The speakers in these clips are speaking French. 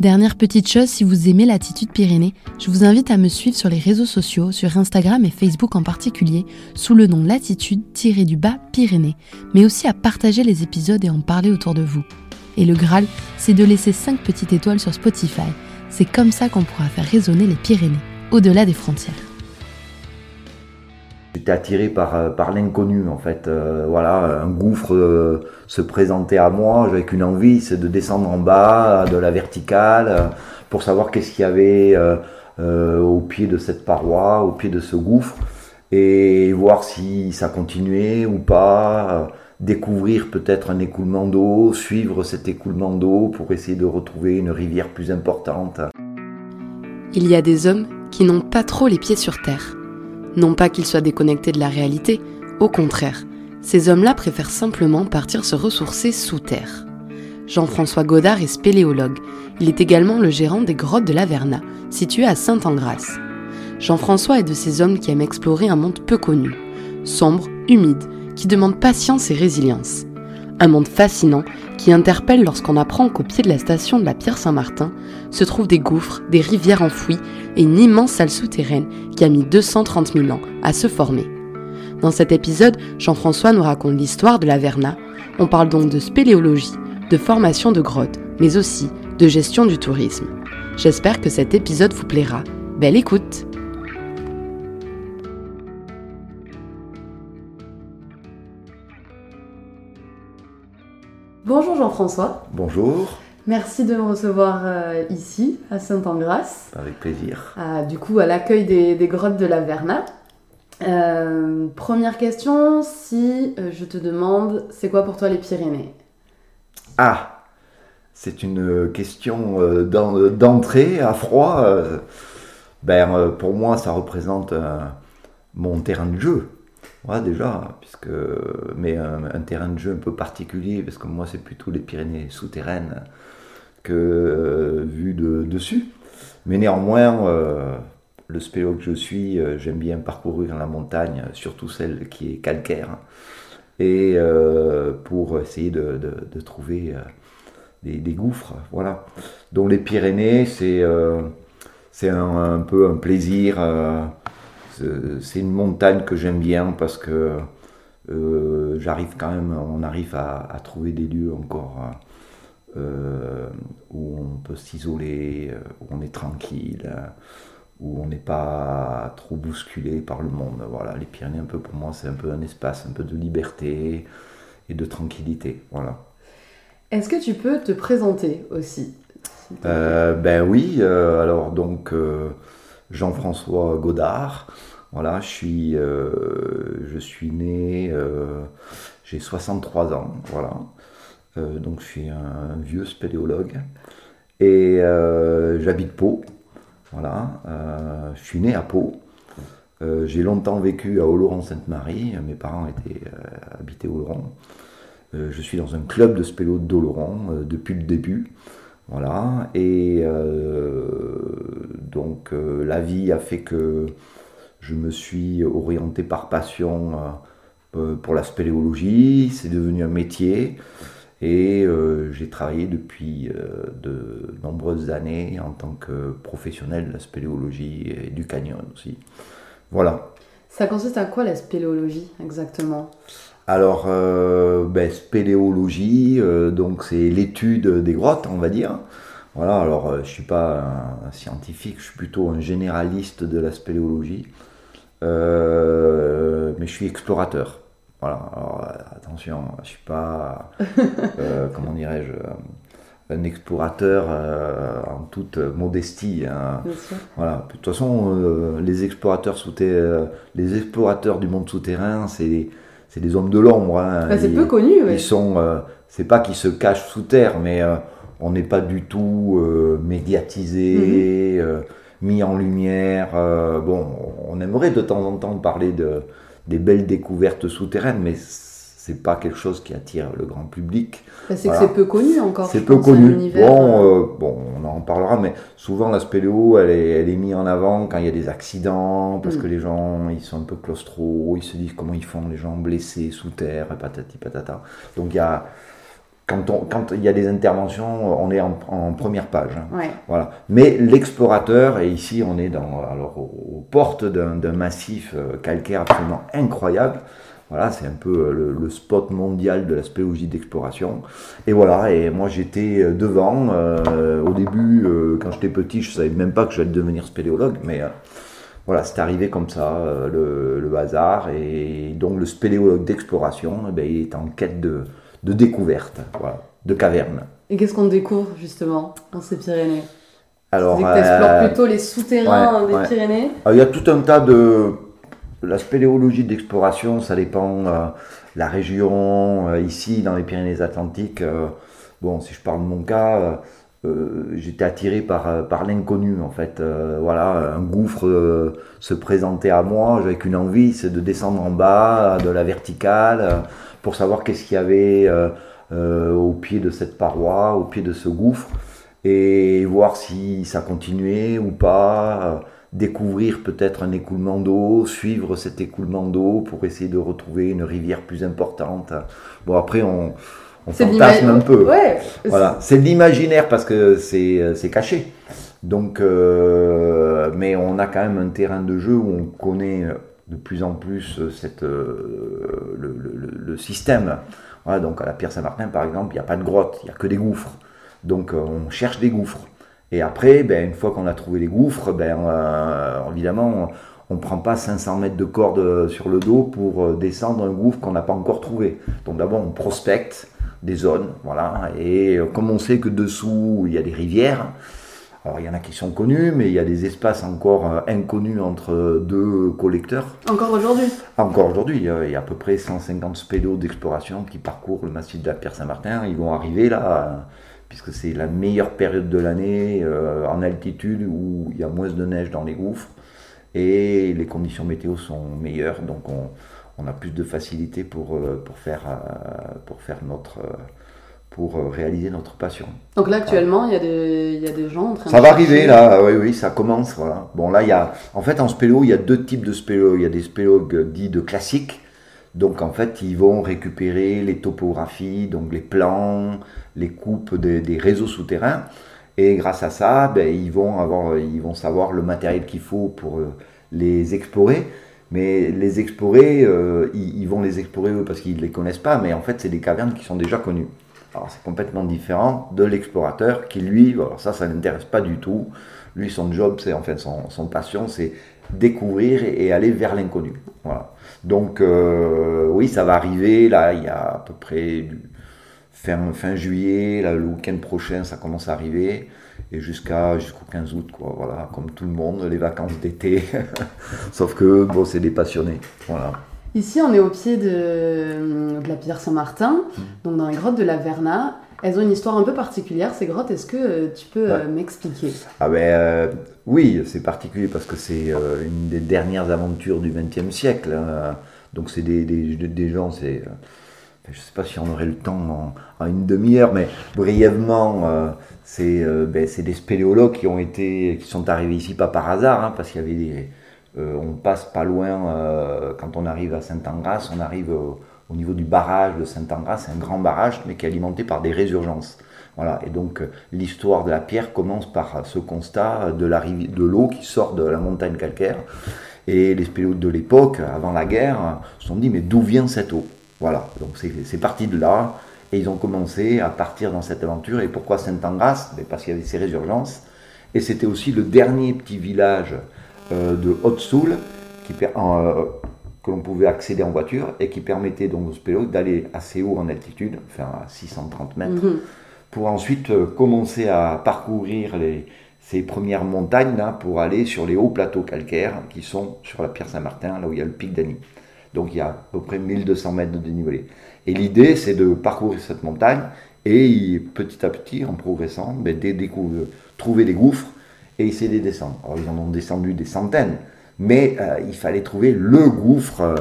Dernière petite chose, si vous aimez l'attitude Pyrénées, je vous invite à me suivre sur les réseaux sociaux, sur Instagram et Facebook en particulier, sous le nom Latitude-du-bas Pyrénées, mais aussi à partager les épisodes et en parler autour de vous. Et le Graal, c'est de laisser 5 petites étoiles sur Spotify. C'est comme ça qu'on pourra faire résonner les Pyrénées, au-delà des frontières. J'étais attiré par, euh, par l'inconnu en fait. Euh, voilà, un gouffre euh, se présentait à moi, j'avais qu'une envie, c'est de descendre en bas, de la verticale, pour savoir qu'est-ce qu'il y avait au pied de cette paroi, au pied de ce gouffre, et voir si ça continuait ou pas, découvrir peut-être un écoulement d'eau, suivre cet écoulement d'eau pour essayer de retrouver une rivière plus importante. Il y a des hommes qui n'ont pas trop les pieds sur terre non pas qu'ils soient déconnectés de la réalité, au contraire, ces hommes-là préfèrent simplement partir se ressourcer sous terre. Jean-François Godard est spéléologue. Il est également le gérant des grottes de Laverna, situées à Saint-Engrâce. Jean-François est de ces hommes qui aiment explorer un monde peu connu, sombre, humide, qui demande patience et résilience. Un monde fascinant qui interpelle lorsqu'on apprend qu'au pied de la station de la Pierre Saint-Martin se trouvent des gouffres, des rivières enfouies et une immense salle souterraine qui a mis 230 000 ans à se former. Dans cet épisode, Jean-François nous raconte l'histoire de la Verna. On parle donc de spéléologie, de formation de grottes, mais aussi de gestion du tourisme. J'espère que cet épisode vous plaira. Belle écoute Bonjour Jean-François. Bonjour. Merci de me recevoir euh, ici, à Saint-Engrâce. Avec plaisir. du coup, à l'accueil des, grottes de la Verna. Euh, première question, si euh, je te demande, c'est quoi pour toi les Pyrénées? Ah, c'est une question d'entrée à froid. ben, pour moi, ça représente mon terrain de jeu déjà, puisque, mais un, terrain de jeu un peu particulier, parce que moi c'est plutôt les Pyrénées souterraines que euh, vu de dessus. Mais néanmoins, euh, le spélo que je suis, euh, j'aime bien parcourir la montagne, surtout celle qui est calcaire, et pour essayer de, trouver des, gouffres. Voilà. Donc les Pyrénées, c'est un, peu un plaisir c'est une montagne que j'aime bien parce que euh, j'arrive quand même, on arrive à, trouver des lieux encore euh, où on peut s'isoler, euh, où on est tranquille, où on n'est pas trop bousculé par le monde. Voilà, les Pyrénées, un peu pour moi, c'est un peu un espace, un peu de liberté et de tranquillité. Voilà. Est-ce que tu peux te présenter aussi Ben oui, alors donc Jean-François Godard. Voilà, je suis, euh, je suis né, euh, j'ai 63 ans, voilà. Euh, donc je suis un, vieux spéléologue. Et j'habite Pau, voilà. je suis né à Pau. j'ai longtemps vécu à Oloron-Sainte-Marie. Mes parents étaient habités Oloron. je suis dans un club de spélo d'Oloron depuis le début. Voilà. Et donc la vie a fait que je me suis orienté par passion pour la spéléologie, c'est devenu un métier. Et j'ai travaillé depuis de nombreuses années en tant que professionnel de la spéléologie et du canyon aussi. Voilà. Ça consiste à quoi la spéléologie exactement? Alors, euh, ben, spéléologie, euh, donc c'est l'étude des grottes, on va dire. Voilà, alors euh, je ne suis pas un, scientifique, je suis plutôt un généraliste de la spéléologie. mais je suis explorateur. Voilà, alors attention, je ne suis pas, comment dirais-je, un explorateur euh, en toute modestie. Hein. Voilà. De toute façon, euh, les explorateurs euh, les explorateurs du monde souterrain, c'est c'est des hommes de l'ombre. Hein. c'est peu connu. Ils sont, c'est pas qu'ils se cachent sous terre, mais on n'est pas du tout médiatisé, mhm. mis en lumière. bon, on aimerait de temps en temps parler de des belles découvertes souterraines, mais c'est pas quelque chose qui attire le grand public. C'est que c'est peu connu encore. C'est peu connu. Bon, euh, bon, on en parlera, mais souvent la spéléo, elle est, elle est mise en avant quand il y a des accidents, parce mm. que les gens, ils sont un peu claustro, ils se disent comment ils font les gens blessés sous terre, patati patata. Donc il y a quand, on, quand il y a des interventions, on est en, première page. Hein. Voilà. Mais l'explorateur, et ici on est dans, alors, aux portes d'un massif euh, calcaire absolument incroyable, voilà, c'est un peu euh, le, spot mondial de la spéologie d'exploration. Et voilà, et moi j'étais euh, devant. Euh, au début, quand j'étais petit, je savais même pas que j'allais devenir spéléologue, mais voilà, c'est arrivé comme ça, le, hasard. Et donc le spéléologue d'exploration, eh ben, il est en quête de, de découverte, voilà, de cavernes. Et qu'est-ce qu'on découvre justement dans ces Pyrénées? Alors, tu explores plutôt les souterrains des Pyrénées? Il y a tout un tas de la spéléologie d'exploration, ça dépend euh, la région. Euh, ici, dans les Pyrénées-Atlantiques, euh, bon, si je parle de mon cas, j'étais attiré par, par l'inconnu en fait. voilà, un gouffre se présentait à moi, j'avais qu'une envie, c'est de descendre en bas, de la verticale, pour savoir qu'est-ce qu'il y avait au pied de cette paroi, au pied de ce gouffre, et voir si ça continuait ou pas découvrir peut-être un écoulement d'eau, suivre cet écoulement d'eau pour essayer de retrouver une rivière plus importante. Bon, après, on, on fantasme un peu. voilà. C'est de l'imaginaire parce que c'est euh, caché. Donc, euh, mais on a quand même un terrain de jeu où on connaît de plus en plus cette, euh, le, le, système. Voilà, donc à la Pierre Saint-Martin, par exemple, il n'y a pas de grotte, il n'y a que des gouffres. Donc on cherche des gouffres. Et après, ben, une fois qu'on a trouvé les gouffres, ben, euh, évidemment, on ne prend pas 500 mètres de corde sur le dos pour euh, descendre un gouffre qu'on n'a pas encore trouvé. Donc d'abord, on prospecte des zones, voilà. Et euh, comme on sait que dessous, il y a des rivières, alors il y en a qui sont connus, mais il y a des espaces encore inconnus entre deux collecteurs. Encore aujourd'hui? Encore aujourd'hui. Il y a à peu près 150 spédos d'exploration qui parcourent le massif de la Pierre Saint-Martin. Ils vont arriver là puisque c'est la meilleure période de l'année euh, en altitude où il y a moins de neige dans les gouffres et les conditions météo sont meilleures, donc on, on a plus de facilité pour, euh, pour, faire, euh, pour faire notre pour réaliser notre passion. Donc là actuellement, il y, a des, il y a des gens en train Ça va arriver là, oui, oui, ça commence. Voilà. Bon là, il y a, en fait en spélo, il y a deux types de spélo. Il y a des spélogues dits de classiques, donc en fait, ils vont récupérer les topographies, donc les plans, les coupes des, réseaux souterrains. Et grâce à ça, ben, ils, vont avoir, ils vont savoir le matériel qu'il faut pour euh, les explorer. Mais les explorer, euh, ils, vont les explorer eux parce qu'ils ne les connaissent pas, mais en fait, c'est des cavernes qui sont déjà connues. Alors c'est complètement différent de l'explorateur qui, lui, ça, ça ne l'intéresse pas du tout. Lui, son job, c'est en fait son, son passion, c'est découvrir et, aller vers l'inconnu. Voilà. Donc euh, oui, ça va arriver. Là, il y a à peu près fin, fin juillet, là, le week-end prochain, ça commence à arriver. Et jusqu'à jusqu'au 15 août, quoi. Voilà, comme tout le monde, les vacances d'été. Sauf que bon, c'est des passionnés. Voilà. Ici, on est au pied de, de la Pierre Saint-Martin, mmh. donc dans les grottes de la Verna. Elles ont une histoire un peu particulière, ces grottes. Est-ce que euh, tu peux euh, m'expliquer? Ah ben euh, oui, c'est particulier parce que c'est une des dernières aventures du XXe siècle. Hein. Donc c'est des, des, des, gens, c'est... je ne sais pas si on aurait le temps en, une demi-heure, mais brièvement, c'est ben, des spéléologues qui ont été, qui sont arrivés ici pas par hasard, hein, parce qu'il y avait des on passe pas loin, quand on arrive à Saint-Angras, on arrive au niveau du barrage de Saint-Angras, c'est un grand barrage, mais qui est alimenté par des résurgences. Voilà, et donc l'histoire de la pierre commence par ce constat de de l'eau qui sort de la montagne calcaire. Et les spéléologues de l'époque, avant la guerre, se sont dit mais d'où vient cette eau? Voilà, donc c'est parti de là. Et ils ont commencé à partir dans cette aventure. Et pourquoi Saint-Angras ben, Parce qu'il y avait ces résurgences. Et c'était aussi le dernier petit village euh, de Haute-Soule euh, que l'on pouvait accéder en voiture et qui permettait donc aux spéléologues d'aller assez haut en altitude, enfin à 630 mètres, mhm. pour ensuite euh, commencer à parcourir les, ces premières montagnes là, pour aller sur les hauts plateaux calcaires qui sont sur la Pierre Saint-Martin, là où il y a le pic d'Annie. Donc il y a à peu près 1200 mètres de dénivelé. Et l'idée, c'est de parcourir cette montagne et petit à petit, en progressant, ben, trouver des gouffres et essayer de descendre. Alors ils en ont descendu des centaines, mais euh, il fallait trouver le gouffre euh,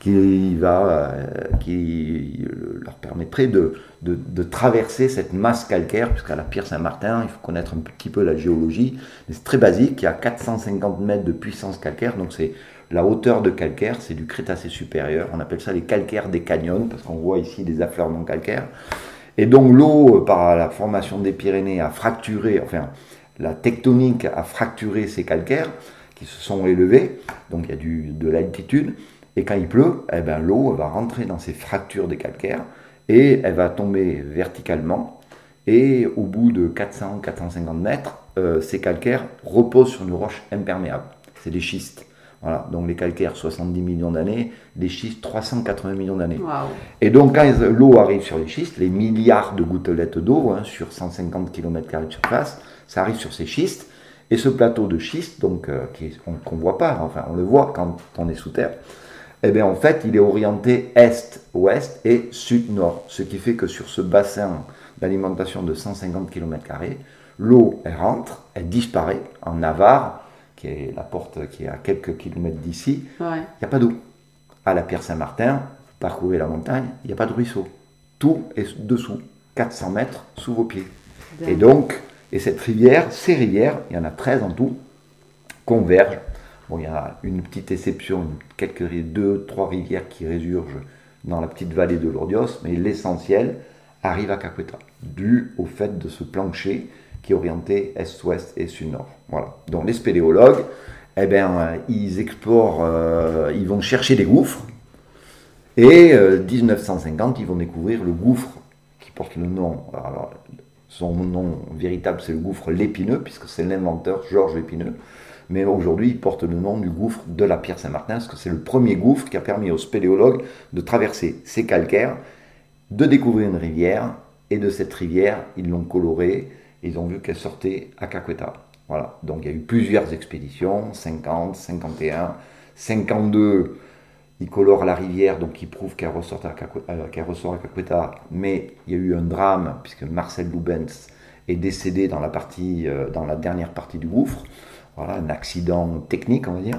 qui, va, euh, qui leur permettrait de, de, traverser cette masse calcaire, puisqu'à la Pierre Saint-Martin, il faut connaître un petit peu la géologie, c'est très basique, il y a 450 mètres de puissance calcaire, donc c'est la hauteur de calcaire, c'est du Crétacé supérieur, on appelle ça les calcaires des canyons, parce qu'on voit ici des affleurements calcaires. Et donc l'eau, par la formation des Pyrénées, a fracturé, enfin la tectonique a fracturé ces calcaires qui se sont élevés, donc il y a du, de l'altitude, et quand il pleut, eh ben, l'eau va rentrer dans ces fractures des calcaires et elle va tomber verticalement. Et au bout de 400-450 mètres, euh, ces calcaires reposent sur une roche imperméable. C'est des schistes. Voilà. Donc les calcaires, 70 millions d'années, les schistes, 380 millions d'années. Et donc quand l'eau arrive sur les schistes, les milliards de gouttelettes d'eau hein, sur 150 km de surface, ça arrive sur ces schistes. Et ce plateau de schiste, donc euh, qu'on ne voit pas, enfin on le voit quand on est sous terre, eh bien, en fait, il est orienté est-ouest et sud-nord. Ce qui fait que sur ce bassin d'alimentation de 150 km, l'eau, elle rentre, elle disparaît en Navarre, qui est la porte qui est à quelques kilomètres d'ici. Il n'y a pas d'eau. À la Pierre Saint-Martin, parcourez la montagne, il n'y a pas de ruisseau. Tout est dessous, 400 mètres sous vos pieds. Et donc, et cette rivière, ces rivières, il y en a 13 en tout, convergent Bon, il y a une petite exception, quelques deux, trois rivières qui résurgent dans la petite vallée de l'Ordios, mais l'essentiel arrive à Caqueta, dû au fait de ce plancher qui est orienté est-ouest et sud-nord. Voilà. Donc les spéléologues, eh bien, ils explorent, euh, ils vont chercher des gouffres, et euh, 1950, ils vont découvrir le gouffre qui porte le nom, son nom véritable c'est le gouffre Lépineux, puisque c'est l'inventeur Georges Lépineux, mais aujourd'hui il porte le nom du gouffre de la Pierre Saint-Martin, parce que c'est le premier gouffre qui a permis aux spéléologues de traverser ces calcaires, de découvrir une rivière, et de cette rivière, ils l'ont colorée, et ils ont vu qu'elle sortait à Caqueta. Voilà, donc il y a eu plusieurs expéditions, 50, 51, 52, ils colorent la rivière, donc ils prouvent qu'elle ressort à, euh, Caqueta, mais il y a eu un drame, puisque Marcel Lubens est décédé dans la, partie, euh, dans la dernière partie du gouffre. Voilà, un accident technique, on va dire.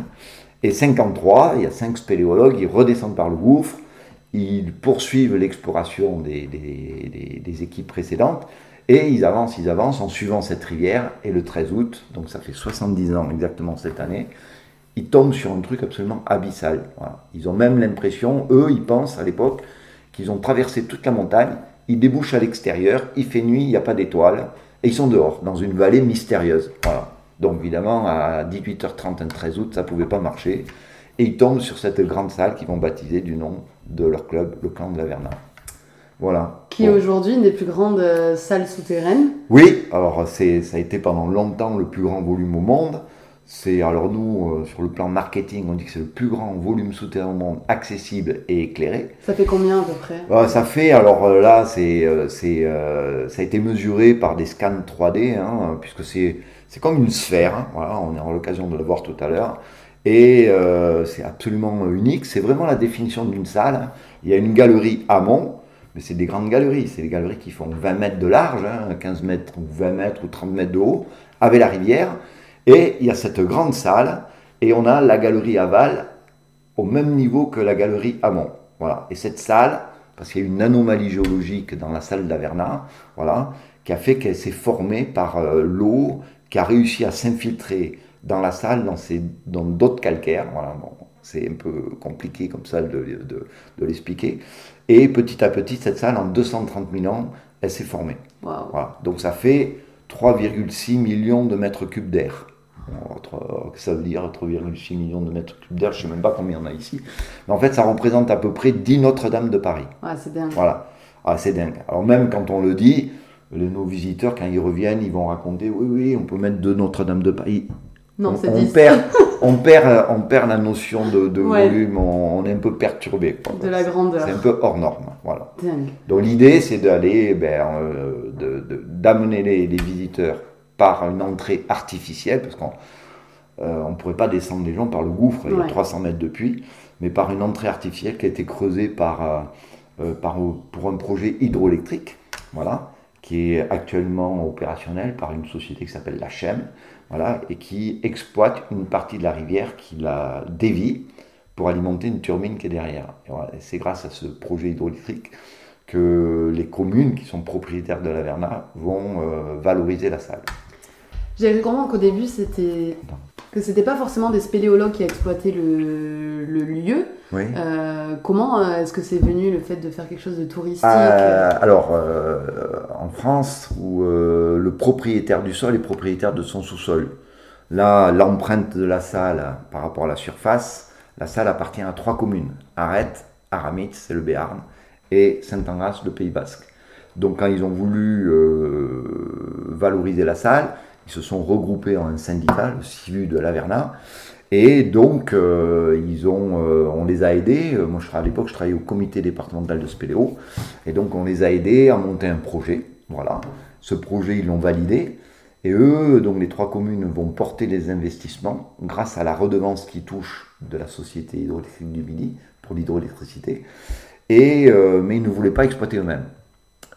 Et 53, il y a cinq spéléologues, ils redescendent par le gouffre, ils poursuivent l'exploration des, des, équipes précédentes, et ils avancent, ils avancent en suivant cette rivière, et le 13 août, donc ça fait 70 ans exactement cette année, ils tombent sur un truc absolument abyssal. Ils ont même l'impression, eux, ils pensent à l'époque, qu'ils ont traversé toute la montagne, ils débouchent à l'extérieur, il fait nuit, il n'y a pas d'étoiles, et ils sont dehors, dans une vallée mystérieuse. Voilà. Donc évidemment, à 18h30 un 13 août, ça ne pouvait pas marcher. Et ils tombent sur cette grande salle qu'ils vont baptiser du nom de leur club, le clan de la Verna. Voilà. Qui est aujourd'hui une des plus grandes euh, salles souterraines. Oui, alors ça a été pendant longtemps le plus grand volume au monde. C'est alors nous, euh, sur le plan marketing, on dit que c'est le plus grand volume souterrain au monde, accessible et éclairé. Ça fait combien à peu près? Bah, Ça fait, alors euh, là, c'est, c'est, ça a été mesuré par des scans 3D, hein, puisque c'est c'est comme une sphère, hein. voilà, on aura l'occasion de le voir tout à l'heure. Et euh, c'est absolument unique. C'est vraiment la définition d'une salle. Il y a une galerie amont, mais c'est des grandes galeries. C'est des galeries qui font 20 mètres de large, 15 hein, mètres ou 20 mètres ou 30 mètres de haut, avec la rivière. Et il y a cette grande salle, et on a la galerie aval au même niveau que la galerie amont. Voilà. Et cette salle, parce qu'il y a une anomalie géologique dans la salle d'Averna, voilà, qui a fait qu'elle s'est formée par euh, l'eau qui a réussi à s'infiltrer dans la salle, dans ces, dans d'autres calcaires. Voilà, bon, c'est un peu compliqué comme ça de, de, de l'expliquer. Et petit à petit, cette salle, en 230 000 ans, elle s'est formée. Voilà. Donc ça fait 3,6 millions de mètres cubes d'air. Ça veut dire 3,6 millions de mètres cubes d'air, je ne sais même pas combien il y en a ici. Mais en fait, ça représente à peu près 10 Notre-Dame de Paris. C'est dingue. Voilà. Ah, c'est dingue. Alors même quand on le dit, les, nos visiteurs, quand ils reviennent, ils vont raconter, oui, oui, on peut mettre deux Notre-Dame de Paris. Non, c'est on, perd, on, perd, on perd la notion de, de volume, on, est un peu perturbé. De la grandeur. C'est un peu hors norme. Voilà. Donc l'idée, c'est d'aller, ben, euh, d'amener les, les, visiteurs par une entrée artificielle, parce qu'on euh, ne pourrait pas descendre les gens par le gouffre, il y a 300 mètres de puits, mais par une entrée artificielle qui a été creusée par, euh, euh, par, pour un projet hydroélectrique. Voilà qui est actuellement opérationnel par une société qui s'appelle la Chem, voilà, et qui exploite une partie de la rivière qui la dévie pour alimenter une turbine qui est derrière. c'est grâce à ce projet hydroélectrique que les communes qui sont propriétaires de la Verna vont euh, valoriser la salle. J'avais compris qu'au début, c'était que c'était pas forcément des spéléologues qui exploitaient le, le lieu. Euh, comment euh, est-ce que c'est venu le fait de faire quelque chose de touristique euh, Alors, en France, où le propriétaire du sol est propriétaire de son sous-sol. Là, l'empreinte de la salle par rapport à la surface, la salle appartient à trois communes Arrête, Aramitz, c'est le Béarn, et Saint-Angras, le Pays Basque. Donc, quand ils ont voulu valoriser la salle, ils se sont regroupés en un syndicat, le CIVU de l'Averna. Et donc, euh, ils ont, euh, on les a aidés. Euh, moi, je, à l'époque, je travaillais au comité départemental de Spéléo. Et donc, on les a aidés à monter un projet. Voilà. Ce projet, ils l'ont validé. Et eux, donc les trois communes, vont porter les investissements grâce à la redevance qui touche de la Société hydroélectrique du Midi pour l'hydroélectricité. Et, mais ils ne voulaient pas exploiter eux-mêmes.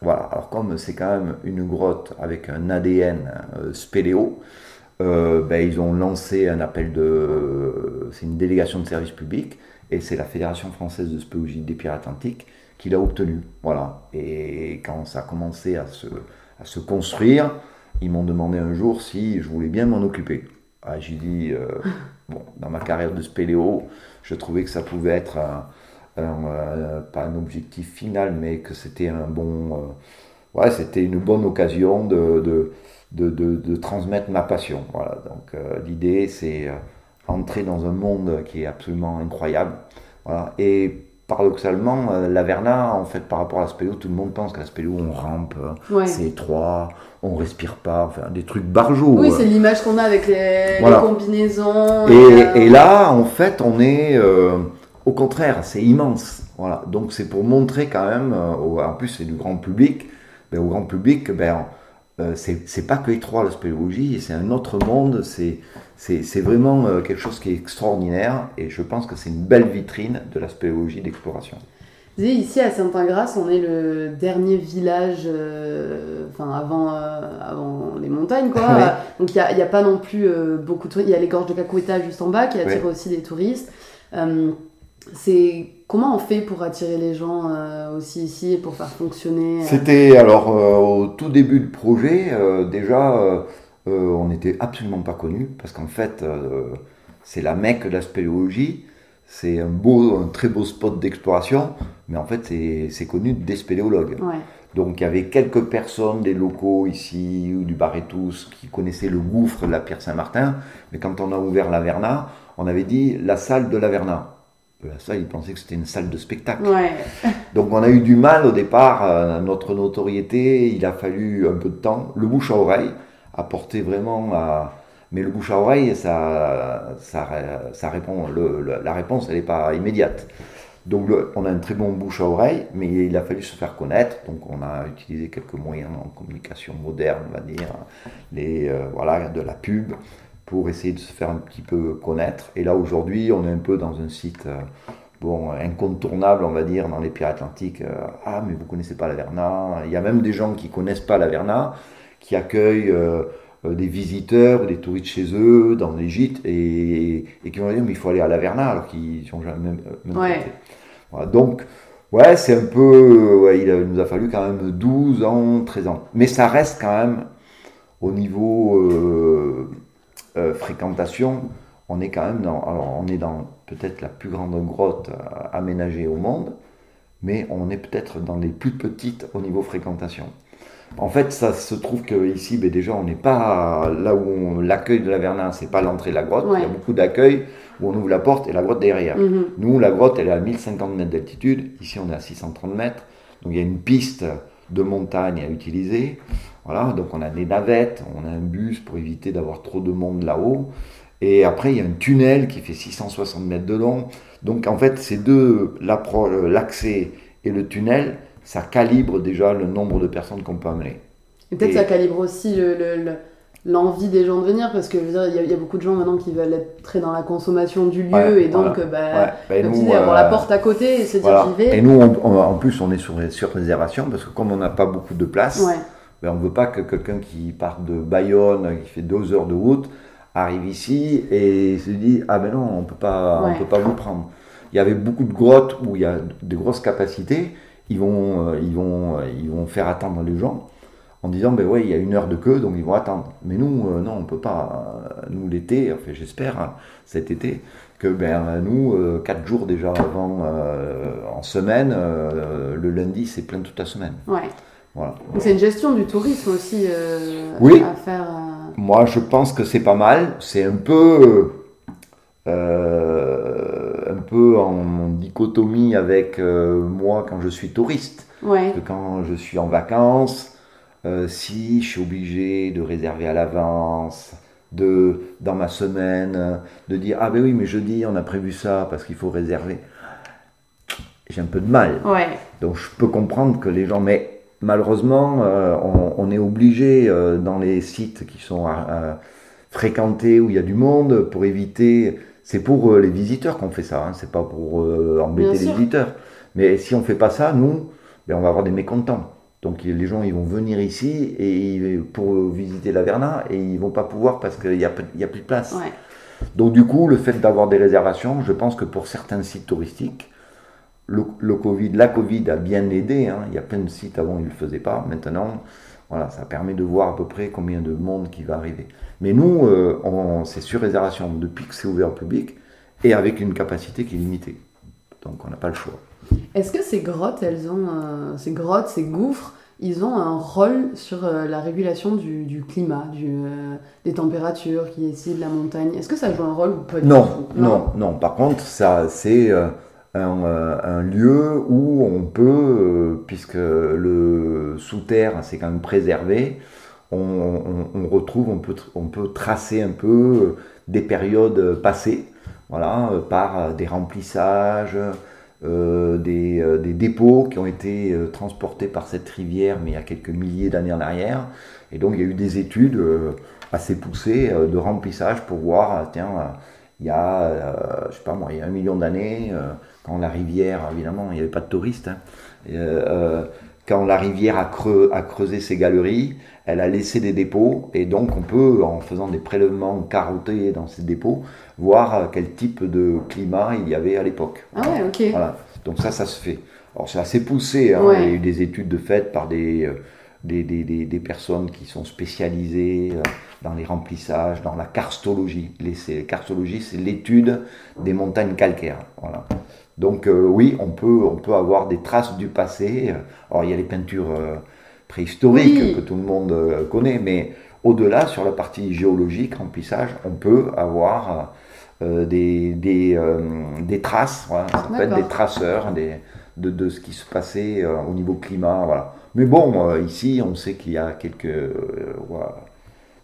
Voilà, alors comme c'est quand même une grotte avec un ADN euh, spéléo, euh, ben, ils ont lancé un appel de. C'est une délégation de service public et c'est la Fédération française de spéologie des Pierres Atlantiques qui l'a obtenu. Voilà. Et quand ça a commencé à se, à se construire, ils m'ont demandé un jour si je voulais bien m'en occuper. Ah, J'ai dit, euh, bon, dans ma carrière de spéléo, je trouvais que ça pouvait être un, euh, pas un objectif final, mais que c'était un bon, euh, ouais, c'était une bonne occasion de, de, de, de, transmettre ma passion. Voilà. Donc euh, l'idée, c'est entrer dans un monde qui est absolument incroyable. Voilà. Et paradoxalement, la Verna, en fait, par rapport à la spéléo, tout le monde pense qu'à la spéléo, on rampe, c'est étroit, on respire pas, enfin, des trucs barjots. Oui, c'est l'image qu'on a avec les, combinaisons. Et, et, là, en fait, on est, au contraire, c'est immense. Voilà. Donc c'est pour montrer quand même, euh, en plus c'est du grand public, mais au grand public, ben, euh, c'est pas que étroit la spéléologie, c'est un autre monde, c'est vraiment euh, quelque chose qui est extraordinaire et je pense que c'est une belle vitrine de la spéléologie d'exploration. Ici à Saint-Ingras, on est le dernier village, enfin avant, avant les montagnes quoi. Donc il n'y a, a, pas non plus beaucoup de touristes. Il y a les gorges de Cacueta juste en bas qui attirent aussi des touristes c'est comment on fait pour attirer les gens euh, aussi ici et pour faire fonctionner euh C'était alors euh, au tout début du projet, déjà on n'était absolument pas connu parce qu'en fait c'est la mecque de la spéléologie, c'est un beau, un très beau spot d'exploration, mais en fait c'est connu des spéléologues. Donc il y avait quelques personnes, des locaux ici ou du Barétous qui connaissaient le gouffre de la Pierre Saint-Martin, mais quand on a ouvert la Verna, on avait dit la salle de la La salle, ils pensaient que c'était une salle de spectacle. Donc on a eu du mal au départ, à notre notoriété, il a fallu un peu de temps. Le bouche à oreille a porté vraiment à... Mais le bouche à oreille, ça, ça, ça répond, la réponse, elle n'est pas immédiate. Donc on a un très bon bouche à oreille, mais il a fallu se faire connaître. Donc on a utilisé quelques moyens en communication moderne, on va dire, les, euh, voilà, de la pub, pour essayer de se faire un petit peu connaître. Et là, aujourd'hui, on est un peu dans un site euh, bon, incontournable, on va dire, dans les Pyrénées-Atlantiques. Euh, ah, mais vous connaissez pas la Verna. Il y a même des gens qui connaissent pas la Verna, qui accueillent euh, des visiteurs, des touristes chez eux, dans les gîtes, et, qui vont dire, mais il faut aller à la Verna, alors qu'ils sont jamais même ouais. voilà, Donc, ouais, c'est un peu... Ouais, il, nous a fallu quand même 12 ans, 13 ans. Mais ça reste quand même au niveau fréquentation, on est quand même dans, alors on est dans peut-être la plus grande grotte aménagée au monde, mais on est peut-être dans les plus petites au niveau fréquentation. En fait, ça se trouve qu'ici, ben déjà, on n'est pas là où l'accueil de la Vernin, c'est pas l'entrée de la grotte. Il y a beaucoup d'accueil où on ouvre la porte et la grotte derrière. Mhm. Nous, la grotte, elle est à 1050 mètres d'altitude. Ici, on est à 630 mètres. Donc, il y a une piste de montagne à utiliser. Voilà, donc on a des navettes, on a un bus pour éviter d'avoir trop de monde là-haut. Et après, il y a un tunnel qui fait 660 mètres de long. Donc, en fait, ces deux, l'accès et le tunnel, ça calibre déjà le nombre de personnes qu'on peut amener. Et peut-être ça calibre aussi l'envie des gens de venir, parce que il y, a beaucoup de gens maintenant qui veulent être très dans la consommation du lieu, et donc, bah, ouais. bah, avoir la euh, porte à côté et se dire j'y vais. Et nous, en plus, on est sur, sur réservation, parce que comme on n'a pas beaucoup de place, ben, on ne veut pas que quelqu'un qui part de Bayonne, qui fait deux heures de route, arrive ici et se dit ah ben non, on peut pas, on peut pas vous prendre. Il y avait beaucoup de grottes où il y a de grosses capacités ils vont, euh, ils vont, euh, ils vont faire attendre les gens en disant ben ouais il y a une heure de queue donc ils vont attendre mais nous euh, non on peut pas nous l'été enfin j'espère hein, cet été que ben nous quatre jours déjà avant en semaine le lundi c'est plein toute la semaine ouais voilà. c'est une gestion du tourisme aussi oui. à faire moi je pense que c'est pas mal c'est un peu un peu en dichotomie avec euh, moi quand je suis touriste. Que quand je suis en vacances, euh, si je suis obligé de réserver à l'avance, de dans ma semaine, de dire ah ben oui mais jeudi on a prévu ça parce qu'il faut réserver. J'ai un peu de mal. Donc je peux comprendre que les gens, mais malheureusement euh, on, est obligé dans les sites qui sont fréquentés où il y a du monde pour éviter c'est pour euh, les visiteurs qu'on fait ça, hein. c'est pas pour euh, embêter les visiteurs. Mais si on fait pas ça, nous, ben, on va avoir des mécontents. Donc les gens ils vont venir ici et pour visiter la Verna et ils vont pas pouvoir parce qu'il n'y a, a, plus de place. Donc du coup, le fait d'avoir des réservations, je pense que pour certains sites touristiques, le, Covid, la Covid a bien aidé. Hein. Il y a plein de sites avant ils ne le faisaient pas. Maintenant, voilà, ça permet de voir à peu près combien de monde qui va arriver. Mais nous, euh, c'est sur réservation depuis que c'est ouvert au public et avec une capacité qui est limitée. Donc on n'a pas le choix. Est-ce que ces grottes, elles ont, euh, ces grottes, ces gouffres, ils ont un rôle sur euh, la régulation du, climat, du, des températures qui est de la montagne? Est-ce que ça joue un rôle ou pas non, non, non, Par contre, ça, c'est un, un, lieu où on peut, puisque le sous-terre, c'est quand même préservé, on, retrouve, on peut, on peut tracer un peu euh, des périodes passées, voilà, euh, par euh, des remplissages, des, dépôts qui ont été transportés par cette rivière, mais il y a quelques milliers d'années en arrière. Et donc il y a eu des études assez poussées de remplissage pour voir, tiens, il y a, je sais pas moi, il y a un million d'années, quand la rivière, évidemment, il n'y avait pas de touristes, hein, quand la rivière a, a creusé ses galeries, elle a laissé des dépôts et donc on peut, en faisant des prélèvements carottés dans ces dépôts, voir euh, quel type de climat il y avait à l'époque. Ah ouais, ok. Voilà. Donc ça, ça se fait. Alors c'est assez poussé, hein. il y a eu des études de fait par des, euh, des, des, des, personnes qui sont spécialisées euh, dans les remplissages, dans la karstologie. Les, karstologie, c'est l'étude des montagnes calcaires. Voilà. Donc oui, on peut, on peut avoir des traces du passé. Alors il y a les peintures préhistorique que tout le monde euh, connaît, mais au-delà, sur la partie géologique, remplissage, on peut avoir euh, des, des, euh, des, traces, voilà, ça peut être des traceurs des, de, de, ce qui se passait au niveau climat. Voilà. Mais bon, ici, on sait qu'il y a quelques voilà,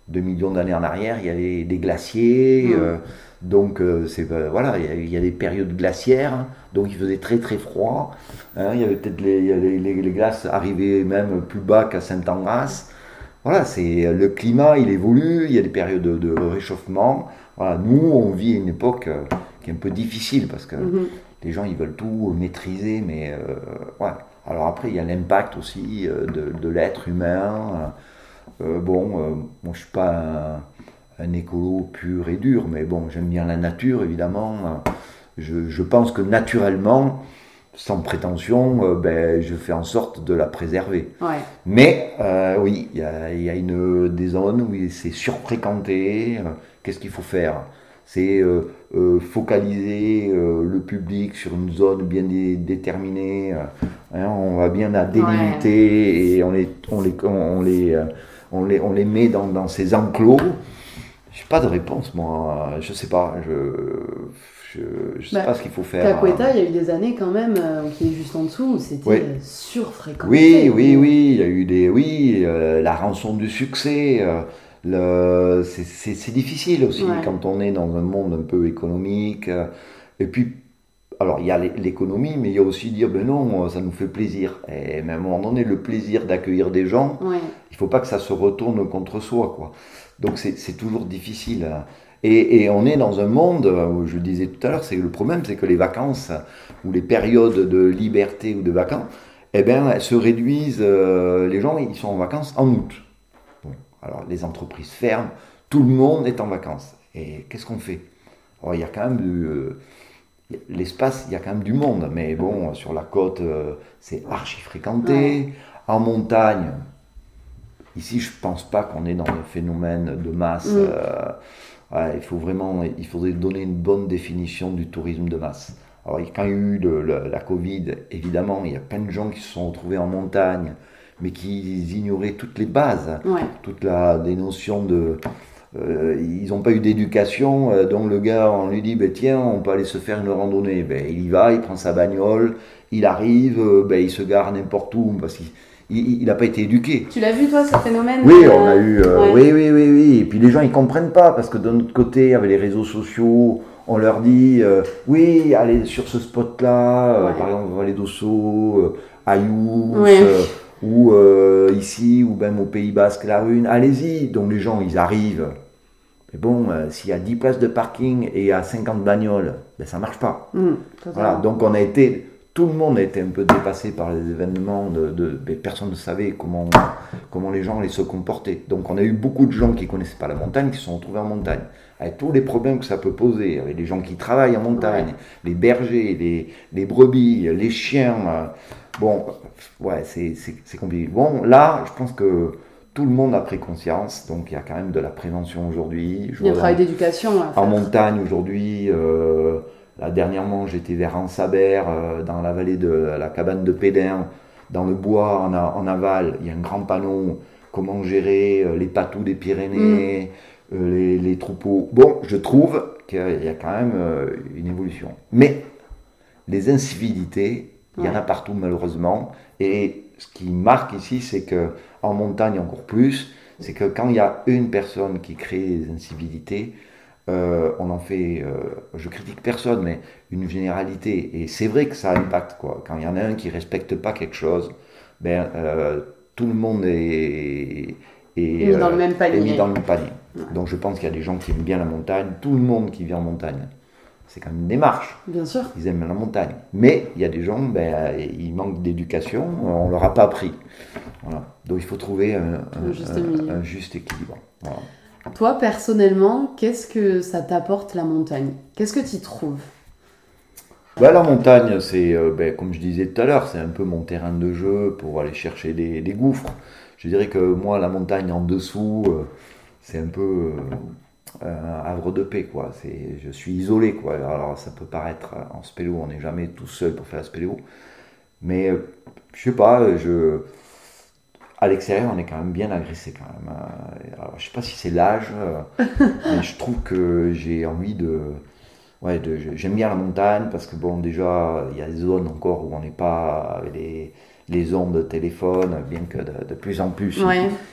2 millions d'années en arrière, il y avait des glaciers. Mm. Donc euh, c'est euh, voilà, il y, a des périodes glaciaires, hein. donc il faisait très très froid. Hein. il y avait peut-être les, les, glaces arrivaient même plus bas qu'à Saint-Angras. Voilà, c'est le climat, il évolue, il y a des périodes de, réchauffement. Voilà, nous on vit une époque euh, qui est un peu difficile parce que mm-hmm. les gens ils veulent tout maîtriser, mais voilà. Alors après il y a l'impact aussi de, de l'être humain. Bon, moi je suis pas un écolo pur et dur, mais bon, j'aime bien la nature, évidemment. Je, je, pense que naturellement, sans prétention, ben, je fais en sorte de la préserver. Ouais. Mais oui, il y a, y a, une, des zones où c'est surfréquenté. Qu'est-ce qu'il faut faire? C'est focaliser le public sur une zone bien déterminée. Hein, on va bien la délimiter et on les, on les, on les, on les, on les met dans, dans ces enclos. Je n'ai pas de réponse, moi. Je sais pas. Je ne sais bah, pas ce qu'il faut faire. Cacueta, il y a eu des années quand même, euh, qui est juste en dessous, où c'était surfréquenté. Oui, oui, oui. Il y a eu des. Oui, euh, la rançon du succès. Euh, c'est difficile aussi quand on est dans un monde un peu économique. et puis, alors il y a l'économie, mais il y a aussi dire ben non, ça nous fait plaisir. Et même à un moment donné, le plaisir d'accueillir des gens, il ne faut pas que ça se retourne contre soi. quoi. Donc c'est toujours difficile. Et, on est dans un monde, où je disais tout à l'heure, c'est le problème, c'est que les vacances ou les périodes de liberté ou de vacances, eh bien, elles se réduisent. Euh, les gens, ils sont en vacances en août. alors les entreprises ferment, tout le monde est en vacances. Et qu'est-ce qu'on fait? Alors, Il y a quand même du euh, l'espace, il y a quand même du monde, mais bon, sur la côte, euh, c'est archi fréquenté. En montagne, Ici, je ne pense pas qu'on est dans le phénomène de masse. Mm. Euh, il faut vraiment, il faudrait donner une bonne définition du tourisme de masse. Alors, quand il y a eu la Covid, évidemment, il y a plein de gens qui se sont retrouvés en montagne, mais qui ignoraient toutes les bases, toutes la, les notions de. Euh, ils n'ont pas eu d'éducation, euh, donc le gars, on lui dit, ben, tiens, on peut aller se faire une randonnée. Ben, il y va, il prend sa bagnole, il arrive, ben, il se gare n'importe où, parce qu'il il n'a pas été éduqué. Tu l'as vu toi ce phénomène Oui, on a eu, euh, oui, oui, oui, oui. Et puis les gens ils comprennent pas parce que d'un autre côté, avec les réseaux sociaux, on leur dit, euh, oui, allez sur ce spot-là, euh, par exemple, Vallée d'Osso, Ayous, ou ici, ou même au Pays Basque, la Rune, allez-y. Donc les gens ils arrivent. Mais bon, s'il y a 10 places de parking et il y a 50 bagnoles, ben ça marche pas. Mmh, voilà. Donc on a été tout le monde a été un peu dépassé par les événements, de, personne ne savait comment, comment les gens allaient se comporter. Donc on a eu beaucoup de gens qui ne connaissaient pas la montagne qui se sont retrouvés en montagne, avec tous les problèmes que ça peut poser, avec les gens qui travaillent en montagne, les bergers, les, les, brebis, les chiens. Euh, bon, ouais, c'est compliqué. Bon, là, je pense que tout le monde a pris conscience, donc il y a quand même de la prévention aujourd'hui. Il y a un travail d'éducation. En montagne aujourd'hui. Euh, Là, dernièrement, j'étais vers Ansaber, euh, dans la vallée de la cabane de Pédin, dans le bois en, aval. Il y a un grand panneau comment gérer euh, les patous des Pyrénées, mm. euh, les, troupeaux. Bon, je trouve qu'il y a quand même une évolution. Mais les incivilités, il y en a partout malheureusement. Et ce qui marque ici, c'est que en montagne encore plus, c'est que quand il y a une personne qui crée des incivilités, euh, on en fait, euh, je critique personne, mais une généralité. Et c'est vrai que ça impacte, quoi. Quand il y en a un qui respecte pas quelque chose, ben, euh, tout le monde est, mis dans le même panier. dans le panier. Donc je pense qu'il y a des gens qui aiment bien la montagne, tout le monde qui vit en montagne. C'est quand même une démarche. Bien sûr. Ils aiment la montagne. Mais il y a des gens, ben, ils manquent d'éducation, on ne leur a pas appris. Donc il faut trouver un, un juste, équilibre. Toi, personnellement, qu'est-ce que ça t'apporte la montagne? Qu'est-ce que tu y trouves? Bah, La montagne, c'est, euh, ben, comme je disais tout à l'heure, c'est un peu mon terrain de jeu pour aller chercher des, gouffres. Je dirais que moi, la montagne en dessous, euh, c'est un peu euh, un havre de paix. Quoi. C'est, je suis isolé. Quoi. Alors, ça peut paraître en spéléo, on n'est jamais tout seul pour faire la spéléo. Mais je sais pas, je à l'extérieur, on est quand même bien agressé quand même. Alors, je sais pas si c'est l'âge, euh, mais je trouve que j'ai envie de, ouais, de, j'aime bien la montagne parce que bon, déjà, il y a des zones encore où on n'est pas avec les, les ondes de téléphone, bien que de, plus en plus,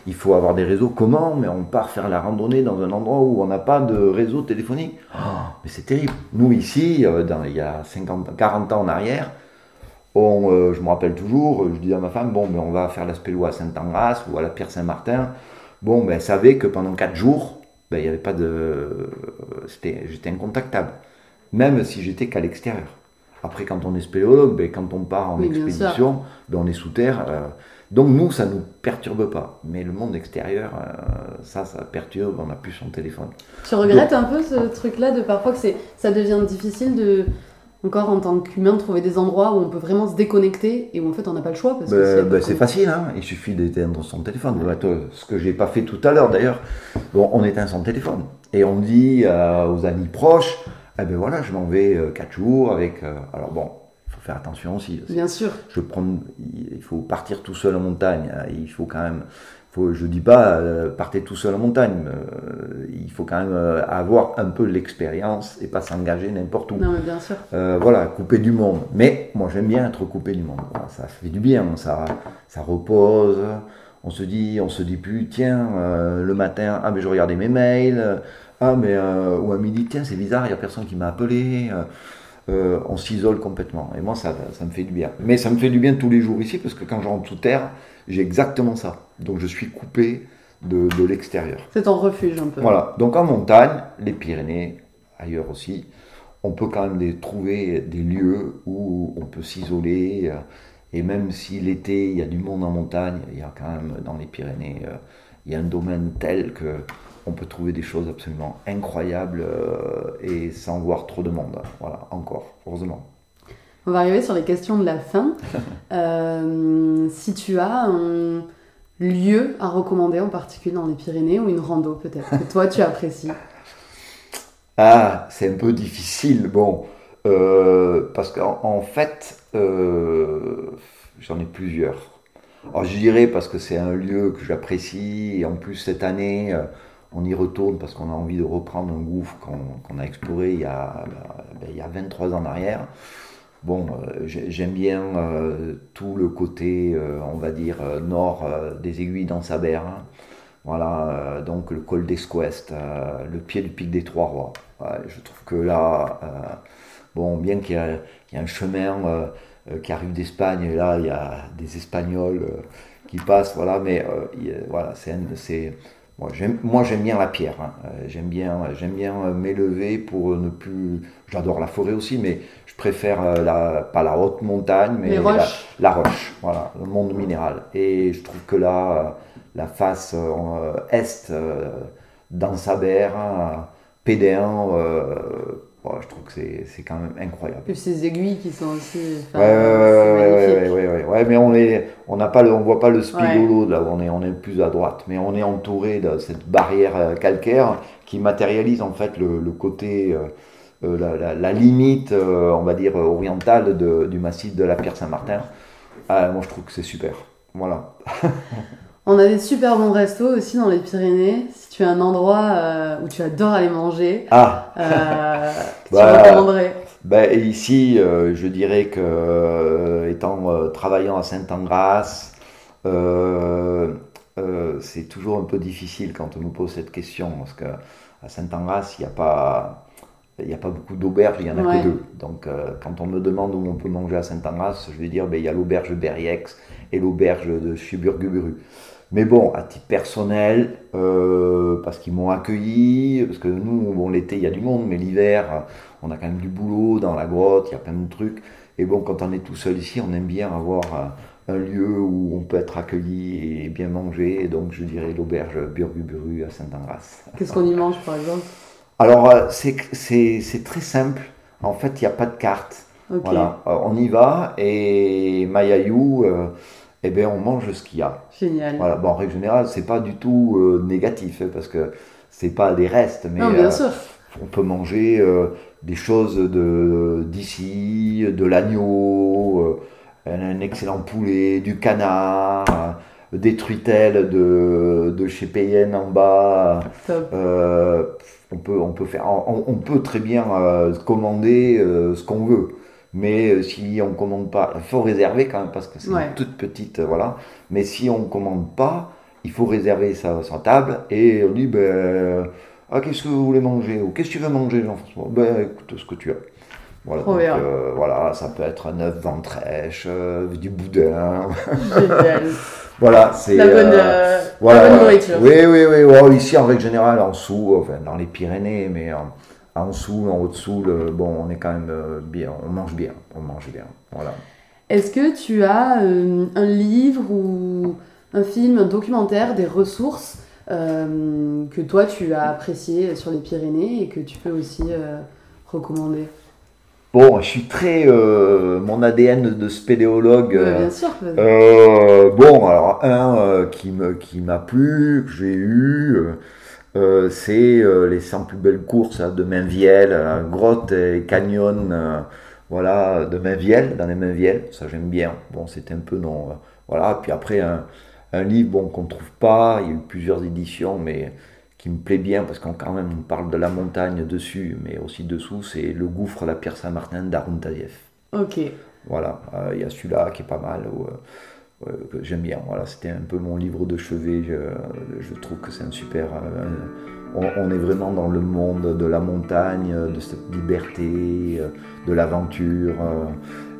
il, faut avoir des réseaux. Comment Mais on part faire la randonnée dans un endroit où on n'a pas de réseau téléphonique. Oh, mais c'est terrible. Nous ici, euh, dans, il y a 50, 40 ans en arrière, euh, je me rappelle toujours, je disais à ma femme, bon, ben, on va faire la spélo à Saint-Angras ou à la Pierre Saint-Martin. Bon, ben, elle savait que pendant 4 jours, ben, il n'y avait pas de. J'étais incontactable. Même si j'étais qu'à l'extérieur. Après, quand on est spéléologue, ben, quand on part en expédition, ben, on est sous terre. Euh, donc nous, ça ne nous perturbe pas. Mais le monde extérieur, euh, ça, ça perturbe, on n'a plus son téléphone. Tu regrettes un peu ce truc-là de parfois que ça devient difficile de encore en tant qu'humain, trouver des endroits où on peut vraiment se déconnecter et où en fait on n'a pas le choix. parce que Ben, ben, c'est facile, hein. il suffit d'éteindre son téléphone. Toi, ce que j'ai pas fait tout à l'heure d'ailleurs, bon, on éteint son téléphone et on dit euh, aux amis proches, eh ben voilà, je m'en vais 4 jours avec. euh, alors bon, il faut faire attention aussi. Bien sûr. Je prends, il faut partir tout seul en montagne. hein. Il faut quand même, faut, je dis pas euh, partez tout seul en montagne. euh, il faut quand même euh, avoir un peu l'expérience et pas s'engager n'importe où. Non, mais bien sûr. Euh, voilà, coupé du monde. Mais moi j'aime bien être coupé du monde. Voilà, ça fait du bien, ça, ça repose. On se dit, on se dit plus, tiens, euh, le matin, ah mais je regardais mes mails, ah mais euh, ou à midi, tiens c'est bizarre, il y a personne qui m'a appelé. euh, euh, on s'isole complètement. Et moi ça, ça me fait du bien. Mais ça me fait du bien tous les jours ici parce que quand je rentre sous terre, j'ai exactement ça. Donc je suis coupé de, de l'extérieur. C'est ton refuge un peu. Voilà, donc en montagne, les Pyrénées, ailleurs aussi, on peut quand même des- trouver des lieux où on peut s'isoler. Et même si l'été, il y a du monde en montagne, il y a quand même dans les Pyrénées, il y a un domaine tel que on peut trouver des choses absolument incroyables euh, et sans voir trop de monde. Voilà, encore, heureusement. On va arriver sur les questions de la fin. Euh, si tu as un lieu à recommander en particulier dans les Pyrénées ou une rando peut-être que toi tu apprécies. Ah, c'est un peu difficile, bon, euh, parce qu'en en fait, euh, j'en ai plusieurs. Alors je dirais parce que c'est un lieu que j'apprécie, et en plus cette année, on y retourne parce qu'on a envie de reprendre un gouffre qu'on a exploré il y a, ben, il y a 23 ans en arrière. Bon, euh, j'ai- j'aime bien euh, tout le côté, euh, on va dire, nord des aiguilles dans Sabert. hein. Voilà, donc le col d'Esquest, le pied du pic des Trois Rois. Je trouve que là, bon, bien qu'il y, a il y a un chemin qui arrive d'Espagne, et là, il y a des Espagnols qui passent, voilà, mais voilà, c'est Moi, j'aime bien la pierre. hein. Euh, j'aime bien, j'aime bien euh, m'élever pour ne plus. J'adore la forêt aussi, mais je préfère euh, la, pas la haute montagne, mais la- la roche, voilà, le monde minéral. Et je trouve que là, la face euh, est, euh, dans Saber, Pédéan, euh, bon, je trouve que c'est quand même incroyable. Et ces aiguilles qui sont aussi. Ouais, ouais, ouais, ouais, mais on est, on n'a pas le, on voit pas le spigolo de là où on est, on est plus à droite, mais on est entouré de cette barrière euh, calcaire qui matérialise en fait le, le côté, euh, euh, la, la- la limite, euh, on va dire orientale de- du massif de la Pierre Saint-Martin. Ah, moi, je trouve que c'est super. Voilà. On a des super bons restos aussi dans les Pyrénées. Si tu as un endroit euh, où tu adores aller manger, Ah, euh, que tu Bah, recommanderais. Ben, ici, euh, je dirais que, étant travaillant à Saint-Angras, c'est toujours un peu difficile quand on nous pose cette question, parce que à Saint-Angras, il n'y a pas, il n'y a pas beaucoup d'auberges, il y en a Ouais. que deux. Donc, quand on me demande où on peut manger à Saint-Angras, je vais dire, ben, il y a l'auberge Berriex et l'auberge de Chiburguburu. Mais bon, à titre personnel, euh, parce qu'ils m'ont accueilli, parce que nous, bon, l'été, il y a du monde, mais l'hiver, on a quand même du boulot dans la grotte, il y a plein de trucs. Et bon, quand on est tout seul ici, on aime bien avoir un, un lieu où on peut être accueilli et bien manger. Et donc, je dirais l'auberge Burguburu à Saint-Angras. Qu'est-ce qu'on y mange par exemple? Alors, euh, c'est très simple. En fait, il n'y a pas de carte. Ok. Voilà, Euh, on y va et Mayayou, euh, eh ben, on mange ce qu'il y a. Génial. Voilà, bon, en règle générale, c'est pas du tout euh, négatif hein, parce que c'est pas des restes, mais non, bien euh, sûr. on peut manger euh, des choses de d'ici, de l'agneau, un, un excellent poulet, du canard, des truitelles de, de chez Payenne en bas. Top. On, peut, on, peut faire, on, on peut très bien commander ce qu'on veut. Mais euh, si on commande pas, il faut réserver quand même parce que c'est Ouais. une toute petite, euh, voilà. Mais si on commande pas, il faut réserver sa, sa table et on dit ben, ah, qu'est-ce que vous voulez manger ou qu'est-ce que tu veux manger Jean-François? Ben écoute ce que tu as. Voilà, donc, euh, voilà, ça peut être un œuf ventrèche, euh, du boudin. Génial. voilà, c'est La bonne, euh, voilà, la bonne nourriture. Oui, oui, oui. Ici, en règle générale, en dessous, enfin, dans les Pyrénées, mais en, en dessous, en haut-dessous, le- bon, on est quand même euh, bien. On mange bien. On mange bien. Voilà. Est-ce que tu as euh, un livre ou un film, un documentaire, des ressources euh, que toi tu as apprécié sur les Pyrénées et que tu peux aussi euh, recommander? Bon, je suis très. euh, mon ADN de spéléologue. Euh, bien sûr. euh, bon, alors un qui me qui m'a plu, que j'ai eu, euh, c'est euh, les 100 plus belles courses hein, de Mainvielle, euh, grotte et canyon, voilà, de Mainvielle, dans les Mainvielles, ça j'aime bien. Bon, c'était un peu non, voilà. Puis après un, un livre bon qu'on trouve pas, il y a eu plusieurs éditions, mais qui me plaît bien parce qu'on quand même on parle de la montagne dessus, mais aussi dessous, c'est le gouffre la Pierre Saint-Martin d'Arun Tadiev. Ok. Voilà, il y a celui-là qui est pas mal, où, que j'aime bien. Voilà, c'était un peu mon livre de chevet. Je, je trouve que c'est un super. euh, on, on est vraiment dans le monde de la montagne, de cette liberté, euh, de l'aventure. euh,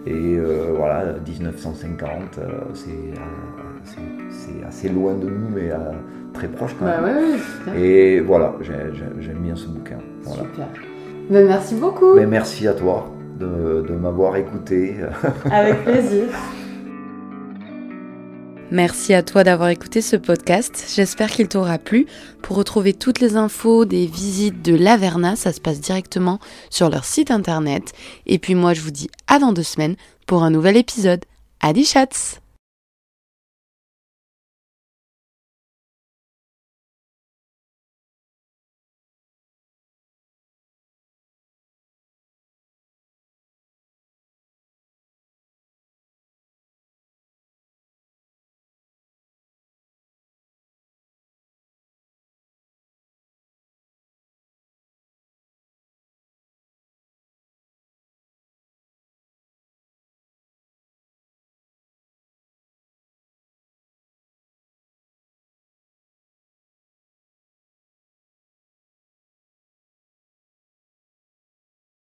et euh, voilà, 1950, euh, c'est euh, assez loin de nous, mais euh, très proche quand Bah même. ouais, ouais, super. Et voilà, j'ai- j'ai- j'aime bien ce bouquin. Voilà. Super. Ben, merci beaucoup. Merci à toi de, de m'avoir écouté. Avec plaisir. Merci à toi d'avoir écouté ce podcast. J'espère qu'il t'aura plu. Pour retrouver toutes les infos des visites de l'Averna, ça se passe directement sur leur site internet. Et puis moi, je vous dis à dans deux semaines pour un nouvel épisode. Adi chats